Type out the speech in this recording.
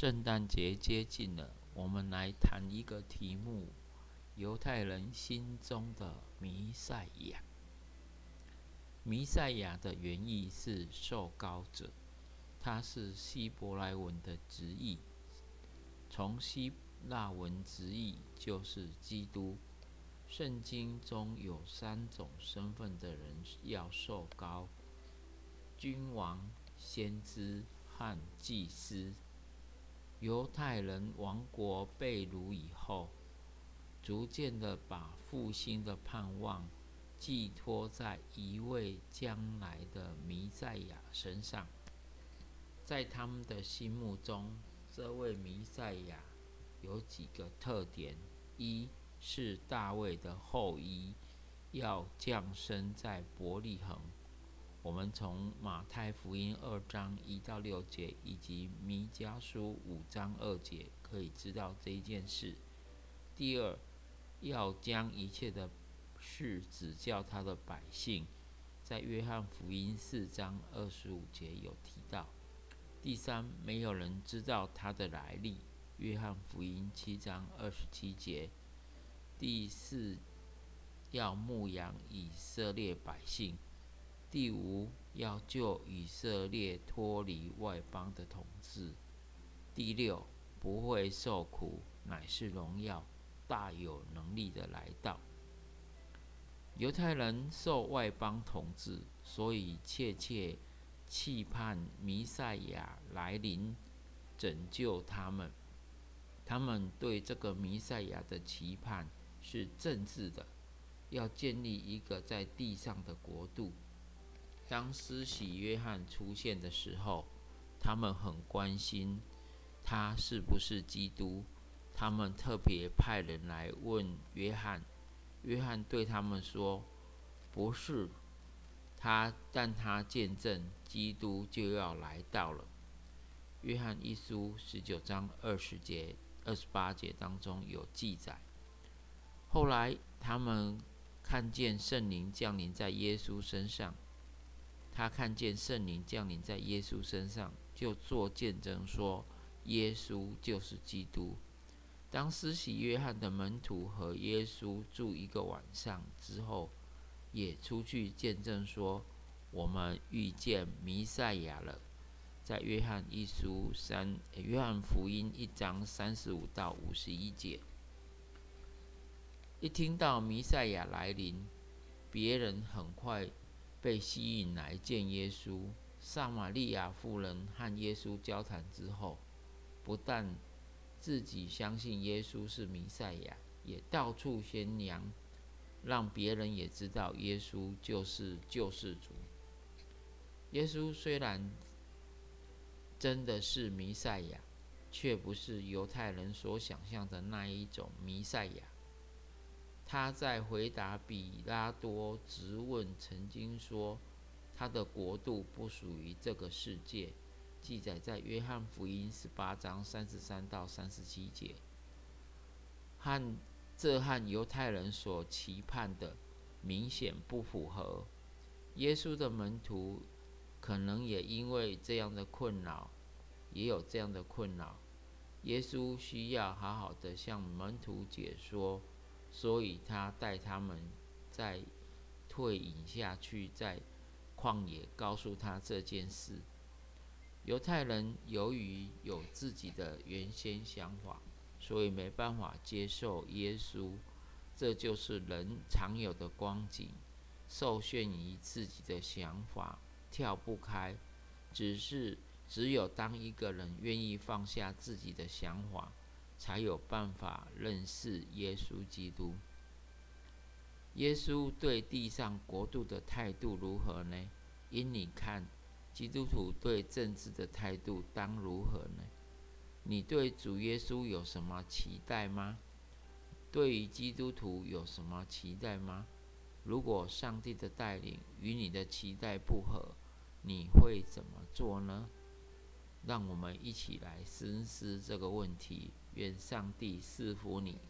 圣诞节接近了，我们来谈一个题目：犹太人心中的弥赛亚。弥赛亚的原意是受膏者，它是希伯来文的直译，从希腊文直译就是基督。圣经中有三种身份的人要受膏：君王、先知和祭司。犹太人王国被掳以后，逐渐的把复兴的盼望寄托在一位将来的弥赛亚身上。在他们的心目中，这位弥赛亚有几个特点：一是大卫的后裔，要降生在伯利恒。我们从马太福音二章一到六节，以及弥迦书五章二节可以知道这一件事。第二，要将一切的事指教他的百姓，在约翰福音四章二十五节有提到。第三，没有人知道他的来历。约翰福音七章二十七节。第四，要牧养以色列百姓。第五，要救以色列脱离外邦的统治；第六，不会受苦，乃是荣耀，大有能力的来到。犹太人受外邦统治，所以切切期盼弥赛亚来临，拯救他们。他们对这个弥赛亚的期盼是政治的，要建立一个在地上的国度。当施洗约翰出现的时候，他们很关心他是不是基督。他们特别派人来问约翰，约翰对他们说：“不是他，但他见证基督就要来到了。”约翰一书十九章二十节、二十八节当中有记载。后来他们看见圣灵降临在耶稣身上。他看见圣灵降临在耶稣身上，就做见证说：“耶稣就是基督。”当施洗约翰的门徒和耶稣住一个晚上之后，也出去见证说：“我们遇见弥赛亚了。”在约翰一书三、约翰福音一章三十五到五十一节，一听到弥赛亚来临，别人很快。被吸引来见耶稣，撒玛利亚妇人和耶稣交谈之后，不但自己相信耶稣是弥赛亚，也到处宣扬，让别人也知道耶稣就是救世主。耶稣虽然真的是弥赛亚，却不是犹太人所想象的那一种弥赛亚。他在回答比拉多质问，曾经说他的国度不属于这个世界，记载在约翰福音十八章三十三到三十七节，和这和犹太人所期盼的明显不符合。耶稣的门徒可能也因为这样的困扰，也有这样的困扰。耶稣需要好好的向门徒解说。所以他带他们再退隐下去，在旷野告诉他这件事。犹太人由于有自己的原先想法，所以没办法接受耶稣。这就是人常有的光景，受限于自己的想法，跳不开。只是只有当一个人愿意放下自己的想法。才有办法认识耶稣基督。耶稣对地上国度的态度如何呢？因你看，基督徒对政治的态度当如何呢？你对主耶稣有什么期待吗？对于基督徒有什么期待吗？如果上帝的带领与你的期待不合，你会怎么做呢？让我们一起来深思这个问题。愿上帝赐福你。